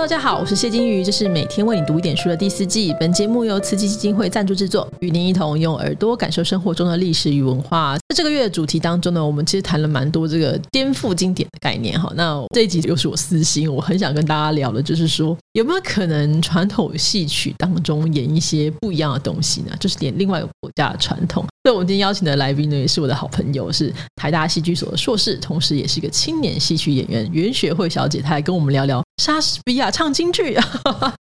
大家好，我是谢金鱼，这是每天为你读一点书的第四季。本节目由慈济基金会赞助制作，与您一同用耳朵感受生活中的历史与文化。在这个月的主题当中呢，我们其实谈了蛮多这个颠覆经典的概念哈。那这一集又是我私心，我很想跟大家聊的，就是说有没有可能传统戏曲当中演一些不一样的东西呢？就是演另外一个国家的传统。所以，我们今天邀请的来宾呢，也是我的好朋友，是台大戏剧所的硕士，同时也是一个青年戏曲演员袁雪慧小姐。她来跟我们聊聊莎士比亚唱京剧，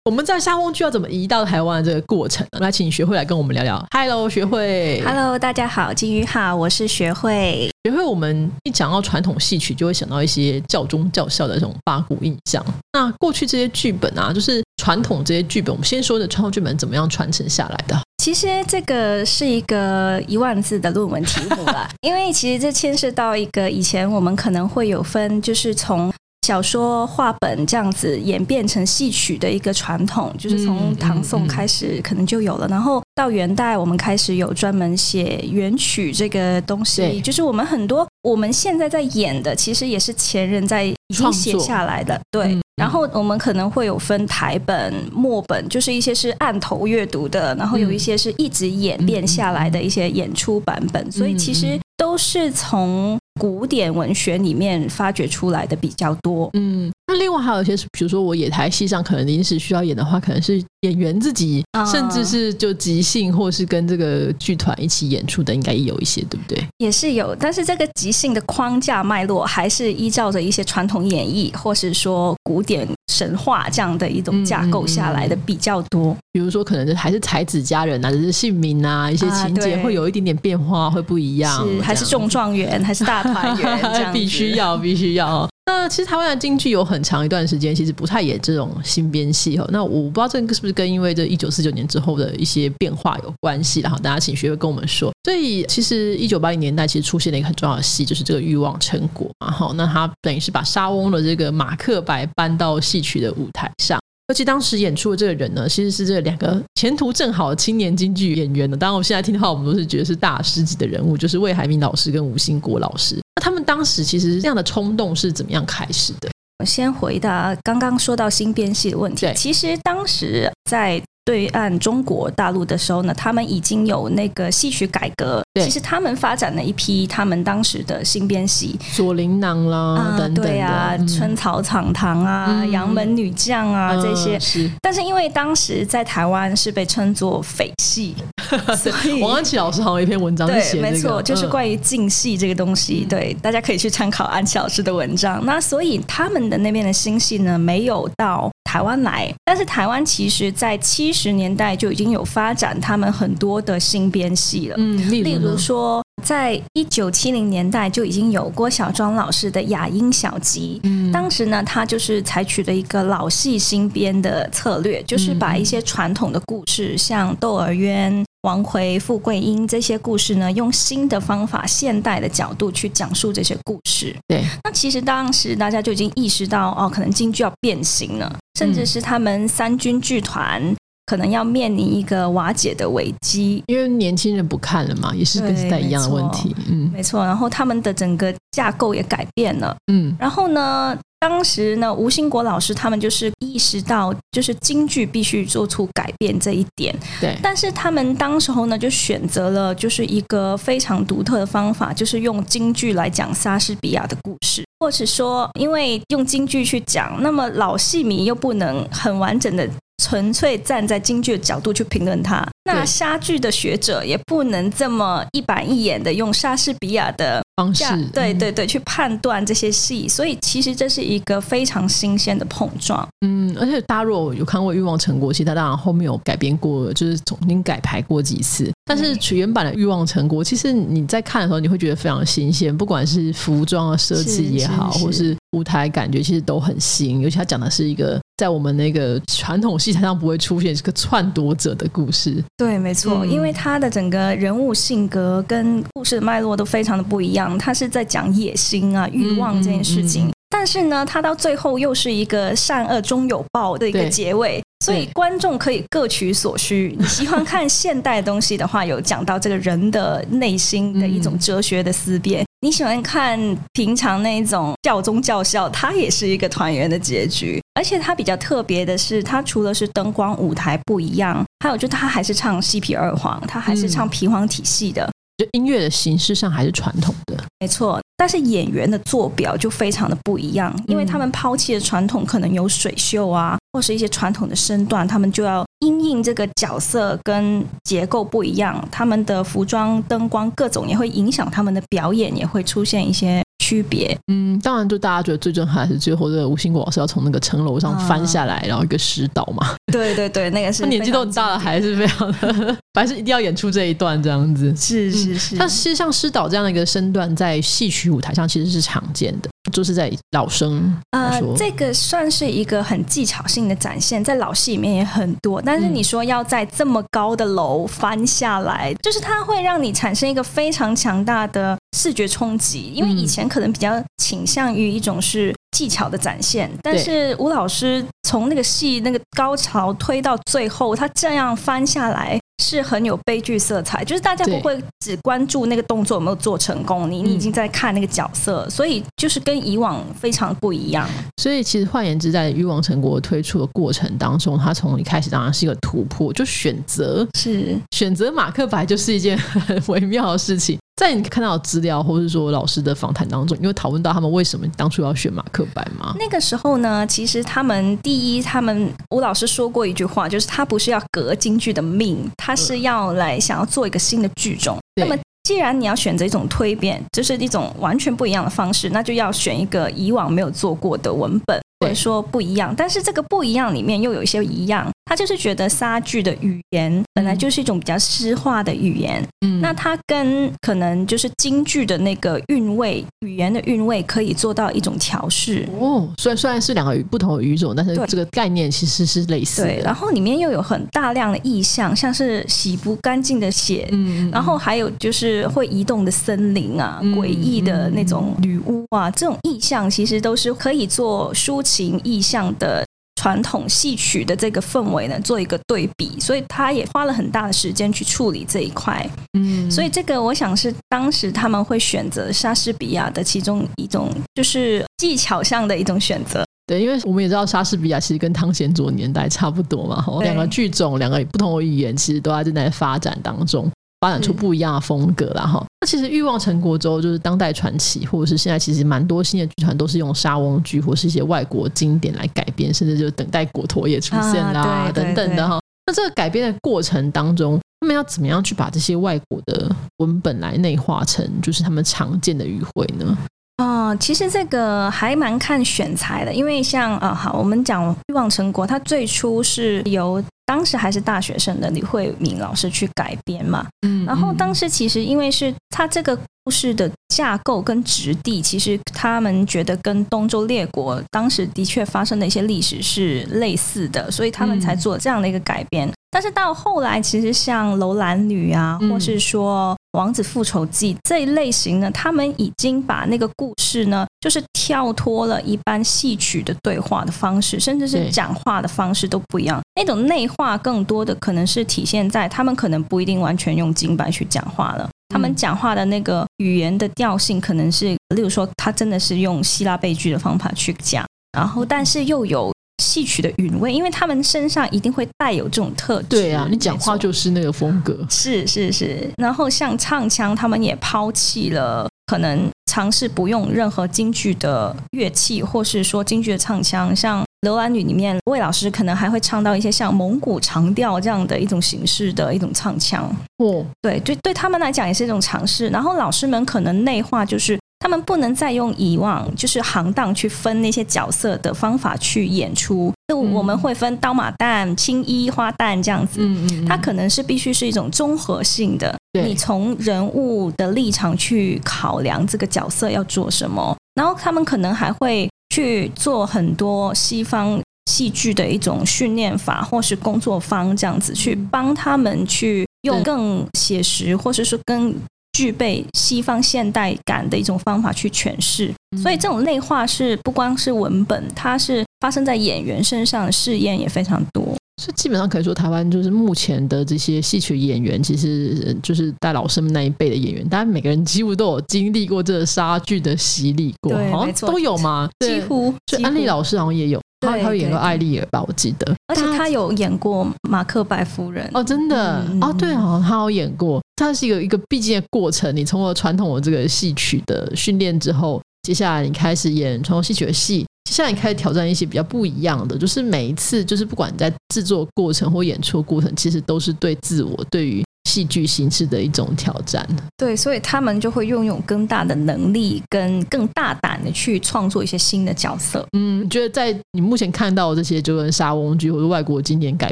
我们在沙翁剧要怎么移到台湾的这个过程。来，请学会来跟我们聊聊。Hello，学会。Hello，大家好，金鱼好，我是学会。学会，我们一讲到传统戏曲，就会想到一些教宗教校的这种八股印象。那过去这些剧本啊，就是传统这些剧本，我们先说的传统剧本怎么样传承下来的？其实这个是一个一万字的论文题目啦，因为其实这牵涉到一个以前我们可能会有分，就是从小说、话本这样子演变成戏曲的一个传统，就是从唐宋开始可能就有了，然后到元代我们开始有专门写元曲这个东西，就是我们很多我们现在在演的，其实也是前人在已经写下来的，对。然后我们可能会有分台本、末本，就是一些是按头阅读的，然后有一些是一直演变下来的一些演出版本，所以其实都是从古典文学里面发掘出来的比较多。嗯。那另外还有一些，比如说我演台戏上可能临时需要演的话，可能是演员自己，甚至是就即兴，或是跟这个剧团一起演出的，应该也有一些，对不对？也是有，但是这个即兴的框架脉络还是依照着一些传统演绎，或是说古典神话这样的一种架构下来的比较多。比如说，可能还是才子佳人啊，就是姓名啊，一些情节会有一点点变化，会不一样。是还是中状元，还是大团圆？这样必须要，必须要。那其实台湾的京剧有很长一段时间，其实不太演这种新编戏哦。那我不知道这个是不是跟因为这一九四九年之后的一些变化有关系。然后大家请学会跟我们说。所以其实一九八零年代其实出现了一个很重要的戏，就是这个《欲望成果》嘛。好，那他等于是把沙翁的这个马克白搬到戏曲的舞台上。而且当时演出的这个人呢，其实是这两个前途正好的青年京剧演员呢。当然，我们现在听的话，我们都是觉得是大师级的人物，就是魏海明老师跟吴兴国老师。那他们当时其实这样的冲动是怎么样开始的？我先回答刚刚说到新编戏的问题。其实当时在。对岸中国大陆的时候呢，他们已经有那个戏曲改革。其实他们发展了一批他们当时的新编戏，左琳囊啦，等等对啊，春草场堂啊，杨门女将啊这些。是，但是因为当时在台湾是被称作匪戏，所以王安琪老师好像有一篇文章写没错，就是关于净戏这个东西。对，大家可以去参考安琪老师的文章。那所以他们的那边的新戏呢，没有到。台湾来，但是台湾其实在七十年代就已经有发展他们很多的新编戏了。嗯，例如说，在一九七零年代就已经有郭小庄老师的《雅音小集》。嗯，当时呢，他就是采取了一个老戏新编的策略，就是把一些传统的故事，像《窦娥冤》。王奎、富贵英这些故事呢，用新的方法、现代的角度去讲述这些故事。对，那其实当时大家就已经意识到，哦，可能京剧要变形了，甚至是他们三军剧团可能要面临一个瓦解的危机，因为年轻人不看了嘛，也是跟时代一样的问题。嗯，没错。然后他们的整个架构也改变了。嗯，然后呢？当时呢，吴兴国老师他们就是意识到，就是京剧必须做出改变这一点。对，但是他们当时候呢，就选择了就是一个非常独特的方法，就是用京剧来讲莎士比亚的故事，或者说，因为用京剧去讲，那么老戏迷又不能很完整的。纯粹站在京剧的角度去评论它，那莎剧的学者也不能这么一板一眼的用莎士比亚的方式，对对对，去判断这些戏。所以其实这是一个非常新鲜的碰撞。嗯，而且大家如果有看过《欲望成国》，其实它当然后面有改编过，就是重新改排过几次。但是原版的《欲望成国》，其实你在看的时候，你会觉得非常新鲜，不管是服装的设计也好，或是舞台感觉，其实都很新。尤其他讲的是一个。在我们那个传统戏台上不会出现这个篡夺者的故事。对，没错，因为他的整个人物性格跟故事的脉络都非常的不一样。他是在讲野心啊、欲望这件事情，但是呢，他到最后又是一个善恶终有报的一个结尾。所以观众可以各取所需。你喜欢看现代东西的话，有讲到这个人的内心的一种 哲学的思辨。你喜欢看平常那种教宗教校，它也是一个团圆的结局。而且它比较特别的是，它除了是灯光舞台不一样，还有就它还是唱西皮二黄，它还是唱皮黄体系的。就音乐的形式上还是传统的，没错。但是演员的坐标就非常的不一样，因为他们抛弃的传统可能有水袖啊，或是一些传统的身段，他们就要因应这个角色跟结构不一样，他们的服装、灯光各种也会影响他们的表演，也会出现一些。区别，嗯，当然，就大家觉得最震撼是最后这个吴兴国老师要从那个城楼上翻下来，然后一个石岛嘛。对对对，那个是 他年纪都很大了，还是非常的，还是一定要演出这一段这样子。是是是，但其实像师导这样的一个身段，在戏曲舞台上其实是常见的。就是在老生呃，这个算是一个很技巧性的展现，在老戏里面也很多。但是你说要在这么高的楼翻下来，就是它会让你产生一个非常强大的视觉冲击，因为以前可能比较倾向于一种是技巧的展现，但是吴老师从那个戏那个高潮推到最后，他这样翻下来。是很有悲剧色彩，就是大家不会只关注那个动作有没有做成功，你你已经在看那个角色，所以就是跟以往非常不一样。所以其实换言之，在欲望成果推出的过程当中，它从一开始当然是一个突破，就选择是选择马克白就是一件很微妙的事情。在你看到资料，或者说老师的访谈当中，你会讨论到他们为什么当初要选马克白吗？那个时候呢，其实他们第一，他们吴老师说过一句话，就是他不是要革京剧的命，他是要来想要做一个新的剧种。那么既然你要选择一种蜕变，就是一种完全不一样的方式，那就要选一个以往没有做过的文本。说不一样，但是这个不一样里面又有一些一样。他就是觉得莎剧的语言本来就是一种比较诗化的语言，嗯，那它跟可能就是京剧的那个韵味、语言的韵味可以做到一种调试。哦，虽然虽然是两个不同的语种，但是这个概念其实是类似。对，然后里面又有很大量的意象，像是洗不干净的血，嗯，然后还有就是会移动的森林啊，诡异的那种女巫啊，这种意象其实都是可以做抒。情意象的传统戏曲的这个氛围呢，做一个对比，所以他也花了很大的时间去处理这一块。嗯，所以这个我想是当时他们会选择莎士比亚的其中一种，就是技巧上的一种选择。对，因为我们也知道莎士比亚其实跟汤显祖年代差不多嘛，两个剧种，两个不同的语言，其实都在正在发展当中。发展出不一样的风格了哈。那其实《欲望成国》之后，就是当代传奇，或者是现在其实蛮多新的剧团都是用沙翁剧或是一些外国经典来改编，甚至就等待国陀也出现啦等等的哈。那这个改编的过程当中，他们要怎么样去把这些外国的文本来内化成就是他们常见的语汇呢？啊，其实这个还蛮看选材的，因为像啊，好，我们讲《欲望成国》，它最初是由当时还是大学生的李慧敏老师去改编嘛，嗯，然后当时其实因为是他这个故事的架构跟质地，其实他们觉得跟东周列国当时的确发生的一些历史是类似的，所以他们才做这样的一个改编。但是到后来，其实像楼兰女啊，或是说王子复仇记这一类型呢，他们已经把那个故事呢，就是跳脱了一般戏曲的对话的方式，甚至是讲话的方式都不一样。那种内化更多的可能是体现在他们可能不一定完全用金白去讲话了，他们讲话的那个语言的调性可能是，例如说他真的是用希腊悲剧的方法去讲，然后但是又有。戏曲的韵味，因为他们身上一定会带有这种特质。对啊，你讲话就是那个风格。是是是，然后像唱腔，他们也抛弃了可能尝试不用任何京剧的乐器，或是说京剧的唱腔。像《楼兰女》里面，魏老师可能还会唱到一些像蒙古长调这样的一种形式的一种唱腔。哦，对对，对他们来讲也是一种尝试。然后老师们可能内化就是。他们不能再用以往就是行当去分那些角色的方法去演出，就我们会分刀马旦、青衣花旦这样子。嗯嗯，它可能是必须是一种综合性的，你从人物的立场去考量这个角色要做什么，然后他们可能还会去做很多西方戏剧的一种训练法或是工作方这样子，去帮他们去用更写实或者说更。具备西方现代感的一种方法去诠释，所以这种内化是不光是文本，它是发生在演员身上的，试验也非常多。所以基本上可以说，台湾就是目前的这些戏曲演员，其实就是带老师们那一辈的演员，当然每个人几乎都有经历过这个杀剧的洗礼过，好像都有吗？几乎，就安利老师好像也有。他他有演过对艾丽尔吧，我记得。而且他有演过马克白夫人哦，真的、嗯哦，对哦，他有演过，它是一个一个必经的过程。你通过传统的这个戏曲的训练之后，接下来你开始演传统戏曲的戏，接下来你开始挑战一些比较不一样的，就是每一次，就是不管你在制作过程或演出过程，其实都是对自我、对于戏剧形式的一种挑战。对，所以他们就会拥有更大的能力，跟更大胆的去创作一些新的角色。嗯，你觉得在你目前看到的这些就跟莎翁剧或者外国经典改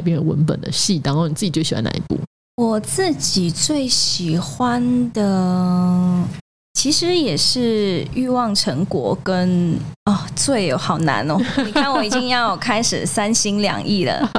编的文本的戏当中，你自己最喜欢哪一部？我自己最喜欢的，其实也是《欲望成果》跟哦，罪哦，好难哦！你看，我已经要开始三心两意了。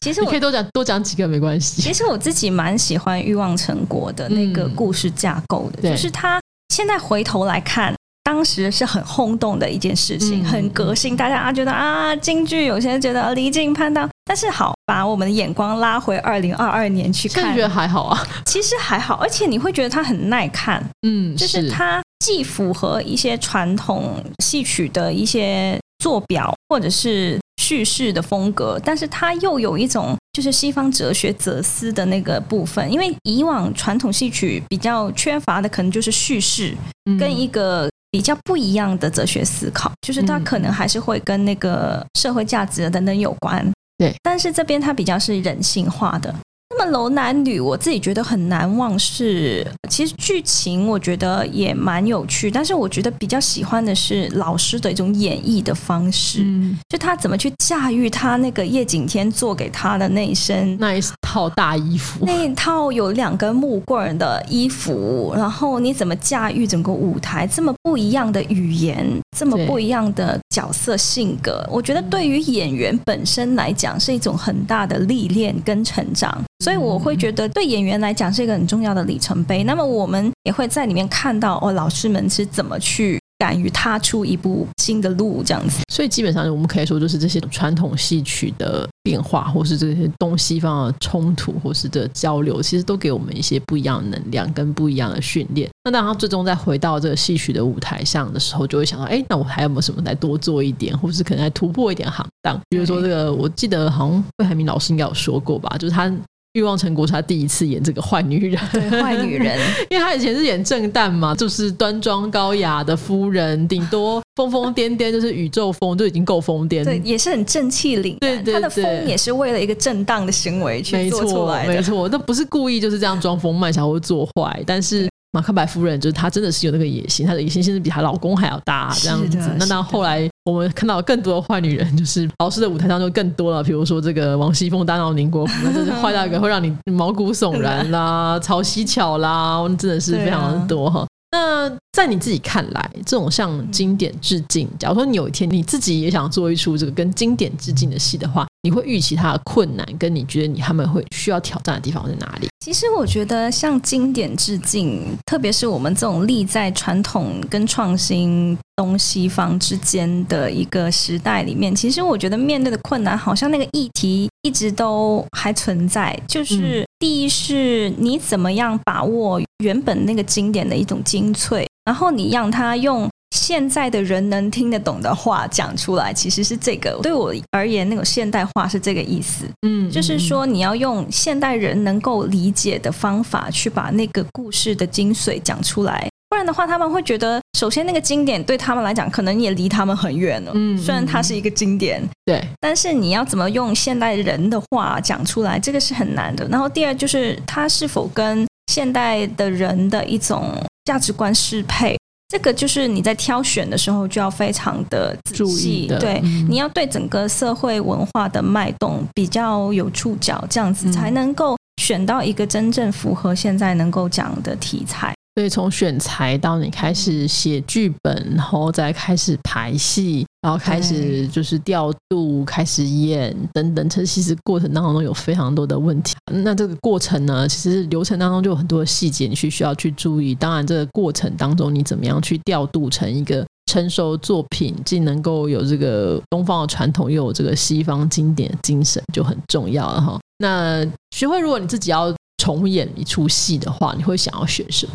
其实我你可以多讲多讲几个没关系。其实我自己蛮喜欢《欲望成果》的那个故事架构的，对就是他现在回头来看。当时是很轰动的一件事情，嗯很革新，大家啊觉得啊京剧，有些人觉得离经叛道，但是好把我们的眼光拉回二零二二年去看。觉，得还好啊，其实还好，而且你会觉得它很耐看，嗯，就是。它既符合一些传统戏曲的一些做表或者是叙事的风格，但是它又有一种就是西方哲学哲思的那个部分，因为以往传统戏曲比较缺乏的可能就是叙事嗯。跟一个。比较不一样的哲学思考，就是它嗯。可能还是会跟那个社会价值等等有关。对，但是这边它比较是人性化的。那么楼男女，我自己觉得很难忘是，其实剧情我觉得也蛮有趣，但是我觉得比较喜欢的是老师的一种演绎的方式，嗯，就他怎么去驾驭他那个叶景天做给他的那一身。那一套大衣服，那一套有两根木棍的衣服，然后你怎么驾驭整个舞台？这么不一样的语言，这么不一样的角色性格，我觉得对于演员本身来讲是一种很大的历练跟成长。所以我会觉得对演员来讲是一个很重要的里程碑。那么我们也会在里面看到哦，老师们是怎么去敢于踏出一步新的路，这样子。所以基本上我们可以说，就是这些传统戏曲的变化，或是这些东西方的冲突，或是的交流，其实都给我们一些不一样的能量跟不一样的训练。那当他，最终再回到这个戏曲的舞台上的时候，就会想到，哎，那我还有没有什么再多做一点，或是可能再突破一点行当？比如说这个，我记得好像魏海明老师应该有说过吧，就是他。欲望成国是他第一次演这个坏女人，对，坏女人，因为他以前是演正旦嘛，就是端庄高雅的夫人，顶多疯疯癫癫，就是宇宙风就已经够疯癫。对，也是很正气凛然。对对他的疯对也是为了一个正当的行为去没做出错，来的。没错，那不是故意就是这样装疯卖傻或做坏，但是。马克白夫人就是她真的是有那个野心，她的野心甚至比她老公还要大，这样子。那到后来我们看到更多的坏女人，就是老师的舞台上就更多了，比如说这个王熙凤大闹宁国府，那真是坏到一个会让你毛骨悚然啦，曹溪巧啦，真的是非常的多。哈。那在你自己看来，这种向经典致敬，假如说你有一天你自己也想做一出这个跟经典致敬的戏的话，你会预期它的困难，跟你觉得你他们会需要挑战的地方在哪里？其实我觉得向经典致敬，特别是我们这种立在传统跟创新东西方之间的一个时代里面，其实我觉得面对的困难，好像那个议题一直都还存在。就是第一是你怎么样把握原本那个经典的一种精粹，然后你让它用。现在的人能听得懂的话讲出来，其实是这个对我而言，那种现代化是这个意思。嗯，就是说，你要用现代人能够理解的方法去把那个故事的精髓讲出来，不然的话，他们会觉得，首先那个经典对他们来讲，可能也离他们很远了。嗯虽然它是一个经典，对，但是你要怎么用现代人的话讲出来，这个是很难的。然后第二就是，它是否跟现代的人的一种价值观适配。这个就是你在挑选的时候就要非常的仔注细意，对，嗯你要对整个社会文化的脉动比较有触角，这样子嗯才能够选到一个真正符合现在能够讲的题材。所以从选材到你开始写剧本，然后再开始排戏，然后开始就是调度、开始演等等，这其实过程当中有非常多的问题。那这个过程呢，其实流程当中就有很多的细节，你去需要去注意。当然，这个过程当中你怎么样去调度成一个成熟作品，既能够有这个东方的传统，又有这个西方经典的精神，就很重要了哈。那学会，如果你自己要重演一出戏的话，你会想要选什么？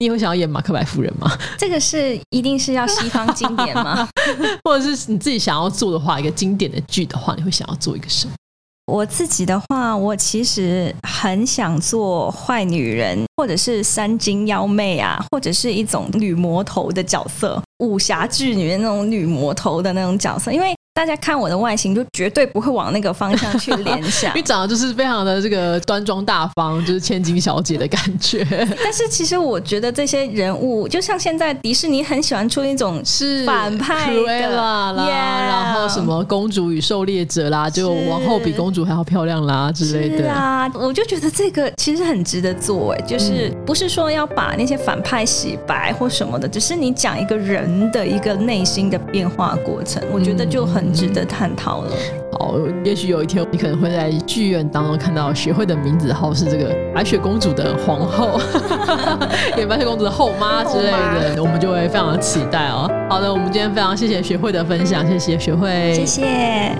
你也会想要演马克白夫人吗？这个是一定是要西方经典吗？或者是你自己想要做的话，一个经典的剧的话，你会想要做一个什么？我自己的话，我其实很想做坏女人，或者是三金妖媚啊，或者是一种女魔头的角色，武侠剧里面那种女魔头的那种角色，因为。大家看我的外形，就绝对不会往那个方向去联想。你长得就是非常的这个端庄大方，就是千金小姐的感觉。但是其实我觉得这些人物，就像现在迪士尼很喜欢出那种是反派的啦，然后什么公主与狩猎者啦，就王后比公主还要漂亮啦之类的。啊，我就觉得这个其实很值得做，哎，就是不是说要把那些反派洗白或什么的，只是你讲一个人的一个内心的变化过程，我觉得就很。很值得探讨了。好，也许有一天你可能会在剧院当中看到学会的名字号是这个白雪公主的皇后，也白雪公主的后妈之类的，我们就会非常的期待哦。好的，我们今天非常谢谢学会的分享，谢谢学会，谢谢。